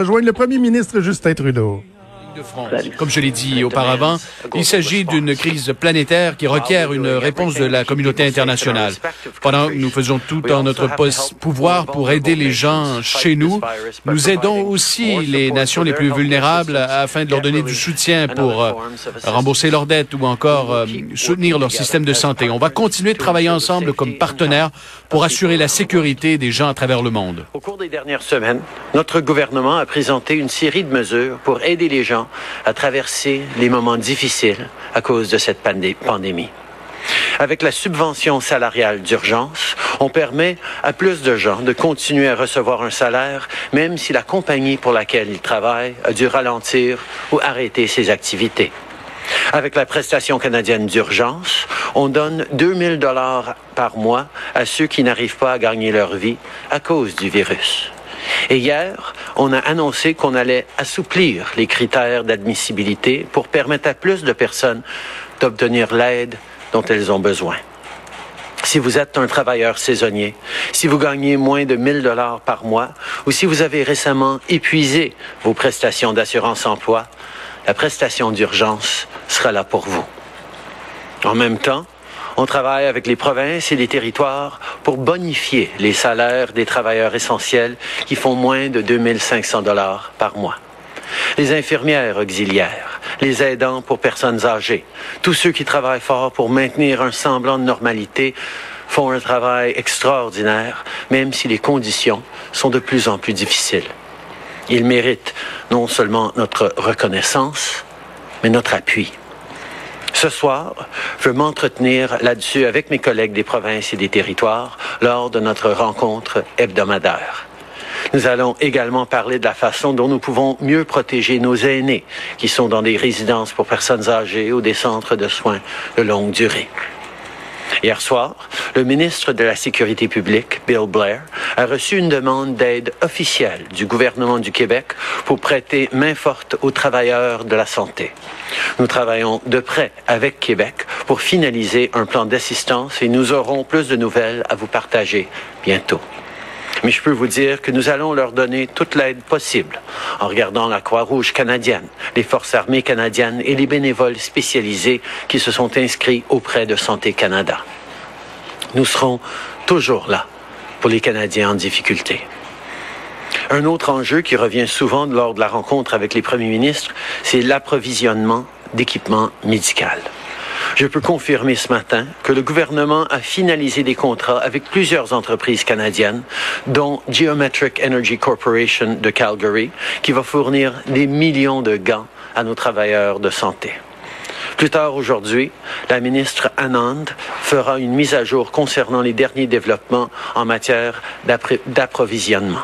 Rejoindre le premier ministre Justin Trudeau. De. Comme je l'ai dit auparavant, il s'agit d'une crise planétaire qui requiert une réponse de la communauté internationale. Pendant que nous faisons tout en notre pouvoir pour aider les gens chez nous, nous aidons aussi les nations les plus vulnérables afin de leur donner du soutien pour euh, rembourser leurs dettes ou encore euh, soutenir leur système de santé. On va continuer de travailler ensemble comme partenaires pour assurer la sécurité des gens à travers le monde. Au cours des dernières semaines, notre gouvernement a présenté une série de mesures pour aider les gens à traverser les moments difficiles à cause de cette pandé- pandémie. Avec la subvention salariale d'urgence, on permet à plus de gens de continuer à recevoir un salaire, même si la compagnie pour laquelle ils travaillent a dû ralentir ou arrêter ses activités. Avec la prestation canadienne d'urgence, on donne 2000 dollars par mois à ceux qui n'arrivent pas à gagner leur vie à cause du virus. Et hier, on a annoncé qu'on allait assouplir les critères d'admissibilité pour permettre à plus de personnes d'obtenir l'aide dont elles ont besoin. Si vous êtes un travailleur saisonnier, si vous gagnez moins de 1000 dollars par mois ou si vous avez récemment épuisé vos prestations d'assurance emploi, la prestation d'urgence sera là pour vous. En même temps, on travaille avec les provinces et les territoires pour bonifier les salaires des travailleurs essentiels qui font moins de 2500 dollars par mois. Les infirmières auxiliaires, les aidants pour personnes âgées, tous ceux qui travaillent fort pour maintenir un semblant de normalité font un travail extraordinaire, même si les conditions sont de plus en plus difficiles. Ils méritent non seulement notre reconnaissance, mais notre appui. Ce soir, je veux m'entretenir là-dessus avec mes collègues des provinces et des territoires lors de notre rencontre hebdomadaire. Nous allons également parler de la façon dont nous pouvons mieux protéger nos aînés qui sont dans des résidences pour personnes âgées ou des centres de soins de longue durée. Hier soir, le ministre de la Sécurité publique, Bill Blair, a reçu une demande d'aide officielle du gouvernement du Québec pour prêter main forte aux travailleurs de la santé. Nous travaillons de près avec Québec pour finaliser un plan d'assistance et nous aurons plus de nouvelles à vous partager bientôt. Mais je peux vous dire que nous allons leur donner toute l'aide possible en regardant la Croix-Rouge canadienne, les forces armées canadiennes et les bénévoles spécialisés qui se sont inscrits auprès de Santé Canada. Nous serons toujours là pour les Canadiens en difficulté. Un autre enjeu qui revient souvent lors de la rencontre avec les premiers ministres, c'est l'approvisionnement d'équipements médicaux. Je peux confirmer ce matin que le gouvernement a finalisé des contrats avec plusieurs entreprises canadiennes, dont Geometric Energy Corporation de Calgary, qui va fournir des millions de gants à nos travailleurs de santé. Plus tard aujourd'hui, la ministre Anand fera une mise à jour concernant les derniers développements en matière d'appro- d'approvisionnement.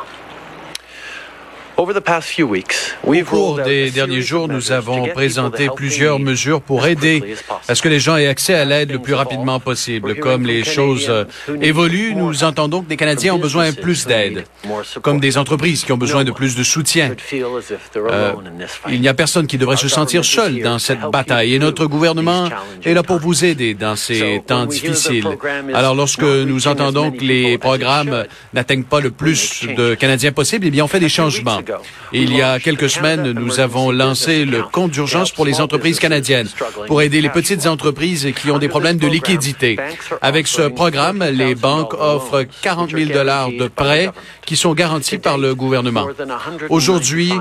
Au cours des derniers jours, nous avons présenté plusieurs mesures pour aider à ce que les gens aient accès à l'aide le plus rapidement possible. Comme les choses évoluent, nous entendons que les Canadiens ont besoin de plus d'aide, comme des entreprises qui ont besoin de plus de soutien. Euh, il n'y a personne qui devrait se sentir seul dans cette bataille et notre gouvernement est là pour vous aider dans ces temps difficiles. Alors lorsque nous entendons que les programmes n'atteignent pas le plus de Canadiens possible, eh bien on fait des changements. Il y a quelques semaines, nous avons lancé le compte d'urgence pour les entreprises canadiennes pour aider les petites entreprises qui ont des problèmes de liquidité. Avec ce programme, les banques offrent 40 000 dollars de prêts qui sont garantis par le gouvernement. Aujourd'hui,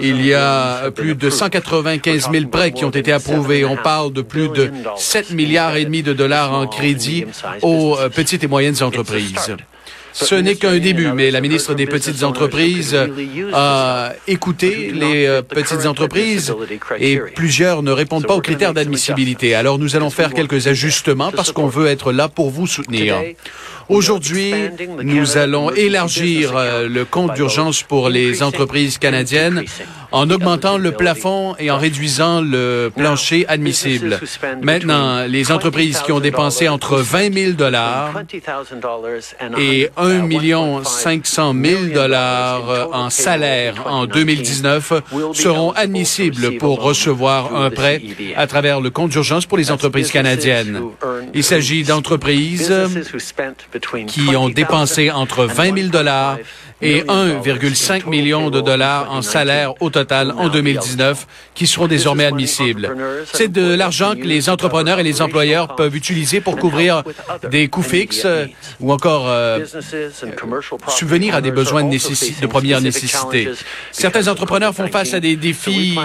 il y a plus de 195 000 prêts qui ont été approuvés. On parle de plus de 7 milliards et demi de dollars en crédit aux euh, petites et moyennes entreprises. Ce n'est qu'un début, mais la ministre des Petites Entreprises a écouté les euh, petites entreprises et plusieurs ne répondent pas aux critères d'admissibilité. Alors nous allons faire quelques ajustements parce qu'on veut être là pour vous soutenir. Aujourd'hui, nous allons élargir euh, le compte d'urgence pour les entreprises canadiennes en augmentant le plafond et en réduisant le plancher admissible. Maintenant, les entreprises qui ont dépensé entre 20 000 dollars et 1 million 500 000 dollars en salaire en 2019 seront admissibles pour recevoir un prêt à travers le compte d'urgence pour les entreprises canadiennes. Il s'agit d'entreprises qui ont dépensé entre 20 000 dollars et 1,5 million de dollars en salaire au total en 2019 qui seront désormais admissibles. C'est de l'argent que les entrepreneurs et les employeurs peuvent utiliser pour couvrir des coûts fixes ou encore euh, subvenir à des besoins de, première nécessité. Certains entrepreneurs font face à des défis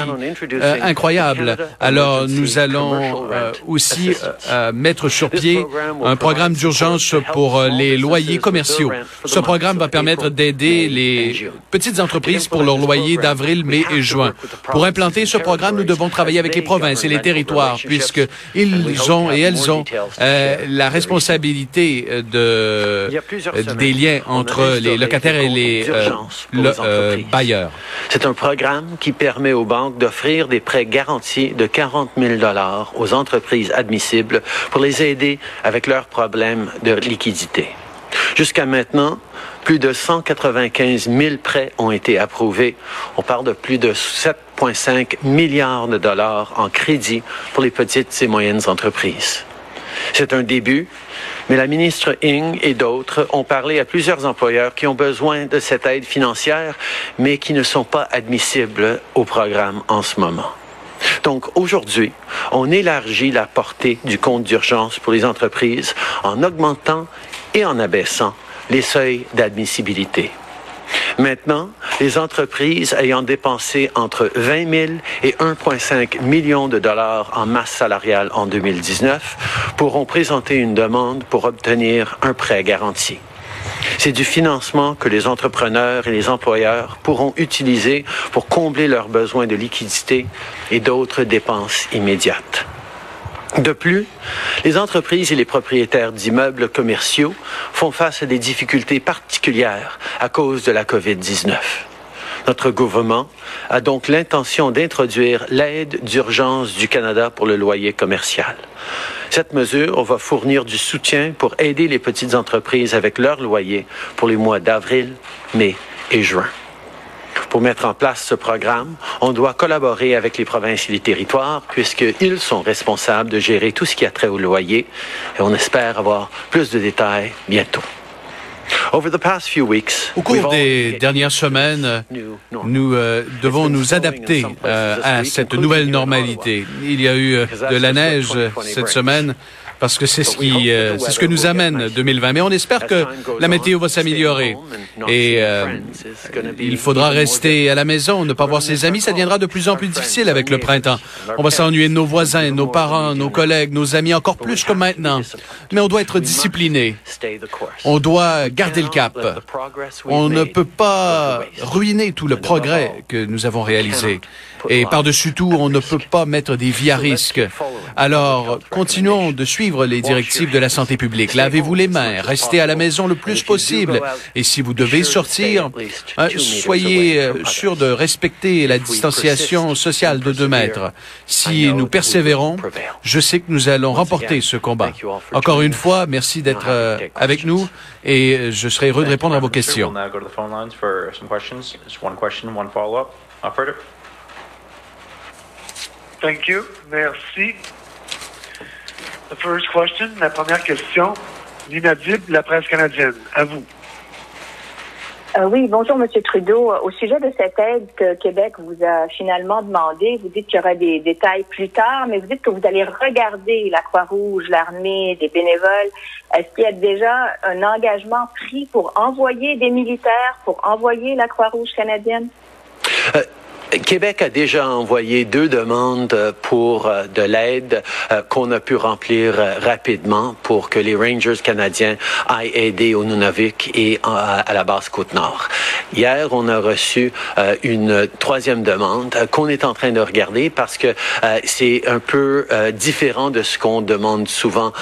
euh, incroyables. Alors, nous allons euh, aussi euh, mettre sur pied un programme d'urgence pour les loyers commerciaux. Ce programme va permettre d'aider les petites entreprises pour leur loyer d'avril, mai et juin. Pour implanter ce programme, nous devons travailler avec les provinces et les territoires, puisqu'ils ont et elles ont euh, la responsabilité de, euh, des liens entre les locataires et les euh, bailleurs. C'est un programme qui permet aux banques d'offrir des prêts garantis de 40 000 dollars aux entreprises admissibles pour les aider avec leurs problèmes de liquidité. Jusqu'à maintenant, plus de 195 000 prêts ont été approuvés. On parle de plus de 7,5 milliards de dollars en crédit pour les petites et moyennes entreprises. C'est un début, mais la ministre Ing et d'autres ont parlé à plusieurs employeurs qui ont besoin de cette aide financière, mais qui ne sont pas admissibles au programme en ce moment. Donc aujourd'hui, on élargit la portée du compte d'urgence pour les entreprises en augmentant et en abaissant les seuils d'admissibilité. Maintenant, les entreprises ayant dépensé entre 20 000 et 1,5 million de dollars en masse salariale en 2019 pourront présenter une demande pour obtenir un prêt garanti. C'est du financement que les entrepreneurs et les employeurs pourront utiliser pour combler leurs besoins de liquidité et d'autres dépenses immédiates. De plus, les entreprises et les propriétaires d'immeubles commerciaux font face à des difficultés particulières à cause de la COVID-19. Notre gouvernement a donc l'intention d'introduire l'aide d'urgence du Canada pour le loyer commercial. Cette mesure va fournir du soutien pour aider les petites entreprises avec leur loyer pour les mois d'avril, mai et juin. Pour mettre en place ce programme, on doit collaborer avec les provinces et les territoires puisqu'ils sont responsables de gérer tout ce qui a trait au loyer. Et on espère avoir plus de détails bientôt. Au cours des dernières semaines, nous euh, devons nous adapter euh, à cette nouvelle normalité. Il y a eu euh, de la neige cette semaine parce que c'est ce qui, euh, c'est ce que nous amène 2020. Mais on espère que la météo va s'améliorer et euh, il faudra rester à la maison, ne pas voir ses amis. Ça deviendra de plus en plus difficile avec le printemps. On va s'ennuyer de nos voisins, nos parents, nos collègues, nos amis encore plus que maintenant. Mais on doit être discipliné. On doit garder le cap. On ne peut pas ruiner tout le progrès que nous avons réalisé. Et par-dessus tout, on ne peut pas mettre des vies à risque. Alors, continuons de suivre les directives de la santé publique. Lavez-vous les mains, restez à la maison le plus possible. Et si vous devez sortir, hein, soyez euh, sûr de respecter la distanciation sociale de deux mètres. Si nous persévérons, je sais que nous allons remporter ce combat. Encore une fois, merci d'être euh, avec nous et euh, je serai heureux de répondre à vos questions. Thank you. Merci. The first question, la première question, l'inaudible, la presse canadienne. À vous. Euh, oui, bonjour, Monsieur Trudeau. Au sujet de cette aide que Québec vous a finalement demandé, vous dites qu'il y aura des détails plus tard, mais vous dites que vous allez regarder la Croix-Rouge, l'armée, des bénévoles. Est-ce qu'il y a déjà un engagement pris pour envoyer des militaires, pour envoyer la Croix-Rouge canadienne? Euh, Québec a déjà envoyé deux demandes pour euh, de l'aide euh, qu'on a pu remplir euh, rapidement pour que les Rangers canadiens aillent aider au Nunavik et à la base Côte-Nord. Hier, on a reçu une troisième demande qu'on est en train de regarder parce que c'est un peu différent de ce qu'on demande souvent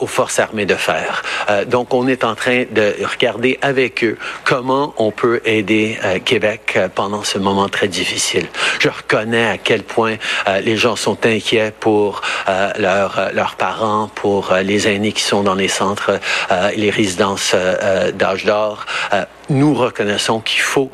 aux forces armées de faire. donc, on est en train de regarder avec eux comment on peut aider Québec pendant ce moment très difficile. Je reconnais à quel point euh, les gens sont inquiets pour euh, euh, leurs parents, pour les aînés qui sont dans les centres, les résidences d'âge d'or nous reconnaissons qu'il faut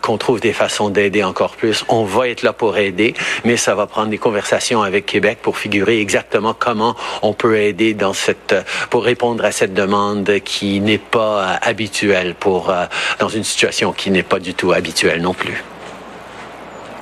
qu'on trouve des façons d'aider encore plus. On va être là pour aider, mais ça va prendre des conversations avec Québec pour figurer exactement comment on peut aider dans cette, pour répondre à cette demande qui n'est pas habituelle pour, dans une situation qui n'est pas du tout habituelle non plus.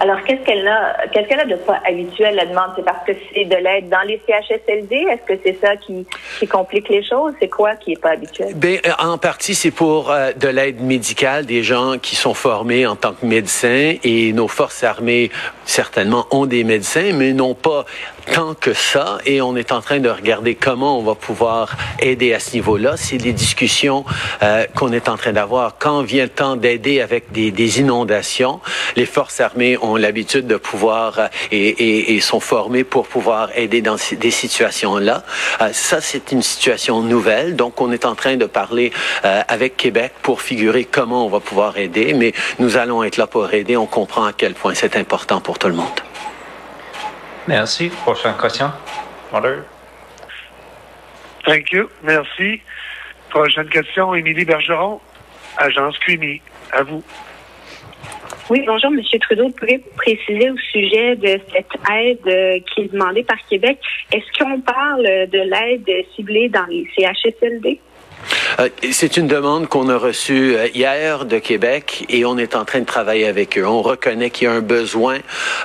Alors, qu'est-ce qu'elle a, qu'est-ce qu'elle a de pas habituel, la demande? C'est parce que c'est de l'aide dans les CHSLD? Est-ce que c'est ça qui, complique les choses? C'est quoi qui est pas habituel? Bien, euh, en partie, c'est pour euh, de l'aide médicale, des gens qui sont formés en tant que médecins et nos forces armées, certainement, ont des médecins, mais n'ont pas tant que ça et on est en train de regarder comment on va pouvoir aider à ce niveau-là. C'est des discussions euh, qu'on est en train d'avoir. Quand vient le temps d'aider avec des, des, inondations, les forces armées ont l'habitude de pouvoir euh, et, et, et, sont formées pour pouvoir aider dans des situations-là. Euh, ça, c'est une situation nouvelle. Donc, on est en train de parler euh, avec Québec pour figurer comment on va pouvoir aider, mais nous allons être là pour aider. On comprend à quel point c'est important pour tout le monde. Merci. Prochaine question. Thank you. Merci. Prochaine question, Émilie Bergeron, Agence QMI. À vous. Oui, bonjour, M. Trudeau. Pouvez-vous préciser au sujet de cette aide euh, qui est demandée par Québec? Est-ce qu'on parle de l'aide ciblée dans les CHSLD? Euh, c'est une demande qu'on a reçue euh, hier de Québec et on est en train de travailler avec eux. On reconnaît qu'il y a un besoin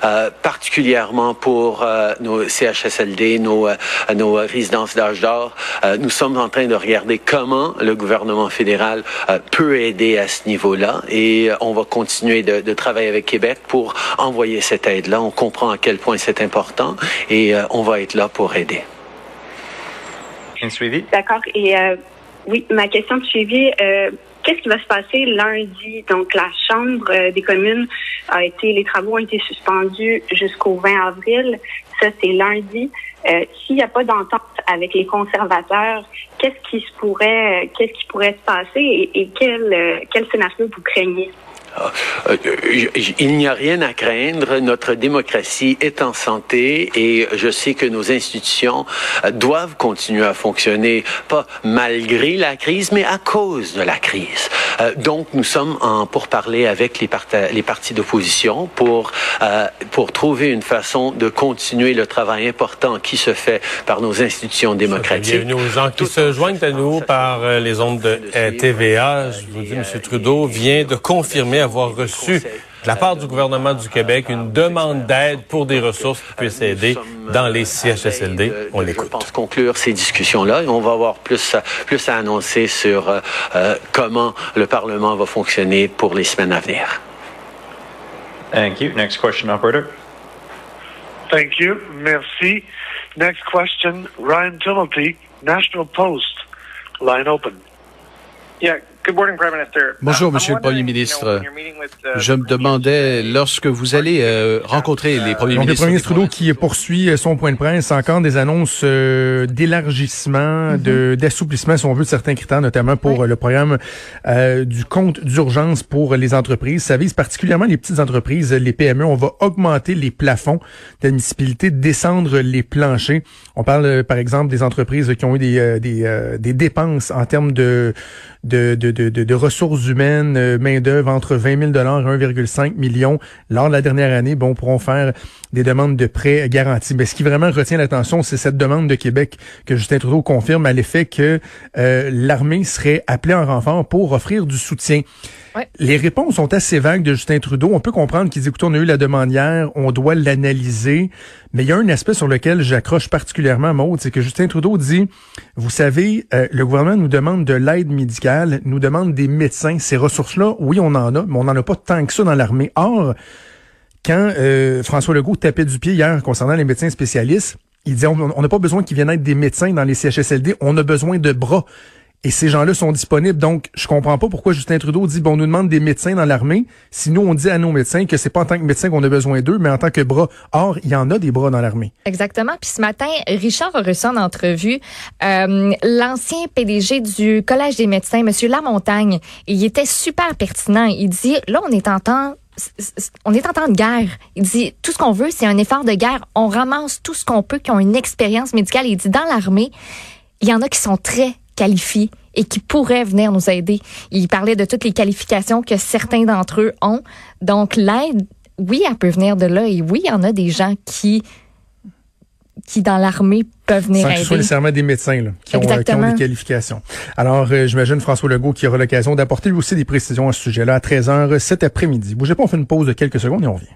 euh, particulièrement pour nos CHSLD, nos, nos résidences d'âge d'or. nous sommes en train de regarder comment le gouvernement fédéral peut aider à ce niveau-là et on va continuer de, de, travailler avec Québec pour envoyer cette aide-là. On comprend à quel point c'est important et on va être là pour aider. D'accord. Et oui, ma question de suivi, euh, qu'est-ce qui va se passer lundi? Donc, la Chambre euh, des communes a été, les travaux ont été suspendus jusqu'au 20 avril. Ça, c'est lundi. Euh, s'il n'y a pas d'entente avec les conservateurs, qu'est-ce qui se pourrait, qu'est-ce qui pourrait se passer et, et quel, quel scénario vous craignez? Euh, il n'y a rien à craindre. Notre démocratie est en santé et je sais que nos institutions euh, doivent continuer à fonctionner, pas malgré la crise, mais à cause de la crise. Euh, donc, nous sommes en pour parler avec les, les partis d'opposition pour pour trouver une façon de continuer le travail important qui se fait par nos institutions démocratiques. Bienvenue aux gens qui se joignent à nous par les ondes de TVA. Je vous dis, M. Trudeau vient de confirmer avoir reçu de la part du gouvernement du Québec une demande d'aide pour des ressources qui puissent aider dans les CHSLD. On l'écoute. Je pense conclure ces discussions-là et on va avoir plus, plus à annoncer sur euh, euh, comment le Parlement va fonctionner pour les semaines à venir. Thank you. Next question, operator. Thank you. Merci. Next question, Ryan Timothy, National Post. Line open. Yeah. Bonjour, Monsieur le Premier ministre. Je me demandais, lorsque vous allez euh, rencontrer les premiers Donc, ministres... le premier ministre Trudeau qui poursuit euh, son point de presse, encore des annonces euh, d'élargissement, mm-hmm. d'assouplissement, si on veut, de certains critères, notamment pour le programme du compte d'urgence pour les entreprises. Ça vise particulièrement les petites entreprises, les PME. On va augmenter les plafonds d'admissibilité, descendre les planchers. On parle, par exemple, des entreprises qui ont eu des, des, des dépenses en termes de de, de, de, ressources humaines, euh, main-d'œuvre entre 20 000 et 1,5 million lors de la dernière année, bon, pourront faire des demandes de prêts garantis. Mais ce qui vraiment retient l'attention, c'est cette demande de Québec que Justin Trudeau confirme à l'effet que euh, l'armée serait appelée en renfort pour offrir du soutien. Les réponses sont assez vagues de Justin Trudeau. On peut comprendre qu'ils écoutent, on a eu la demande hier, on doit l'analyser. Mais il y a un aspect sur lequel j'accroche particulièrement, Maud, c'est que Justin Trudeau dit, vous savez, euh, le gouvernement nous demande de l'aide médicale, nous demande des médecins. Ces ressources-là, oui, on en a, mais on n'en a pas tant que ça dans l'armée. Or, quand euh, François Legault tapait du pied hier concernant les médecins spécialistes, il disait on n'a pas besoin qu'ils viennent être des médecins dans les CHSLD, on a besoin de bras. Et ces gens-là sont disponibles. Donc, je comprends pas pourquoi Justin Trudeau dit, bon, on nous demande des médecins dans l'armée. Si nous, on dit à nos médecins que c'est pas en tant que médecin qu'on a besoin d'eux, mais en tant que bras. Or, il y en a des bras dans l'armée. Exactement. Puis ce matin, Richard a reçu en entrevue euh, l'ancien PDG du Collège des médecins, Monsieur Lamontagne. Il était super pertinent. Il dit, là, on est en temps on est en temps de guerre. Il dit tout ce qu'on veut, c'est un effort de guerre. On ramasse tout ce qu'on peut, qui ont une expérience médicale. Il dit dans l'armée, il y en a qui sont très qualifiés et qui pourraient venir nous aider. Il parlait de toutes les qualifications que certains d'entre eux ont. Donc l'aide, oui, elle peut venir de là et oui, il y en a des gens qui qui dans l'armée peuvent venir Sans aider. que ce soit nécessairement des médecins là, qui, ont, euh, qui, ont, des qualifications. Alors, euh, j'imagine François Legault qui aura l'occasion d'apporter lui aussi des précisions à ce sujet-là à 13h cet après-midi. Bougez pas, on fait une pause de quelques secondes et on revient.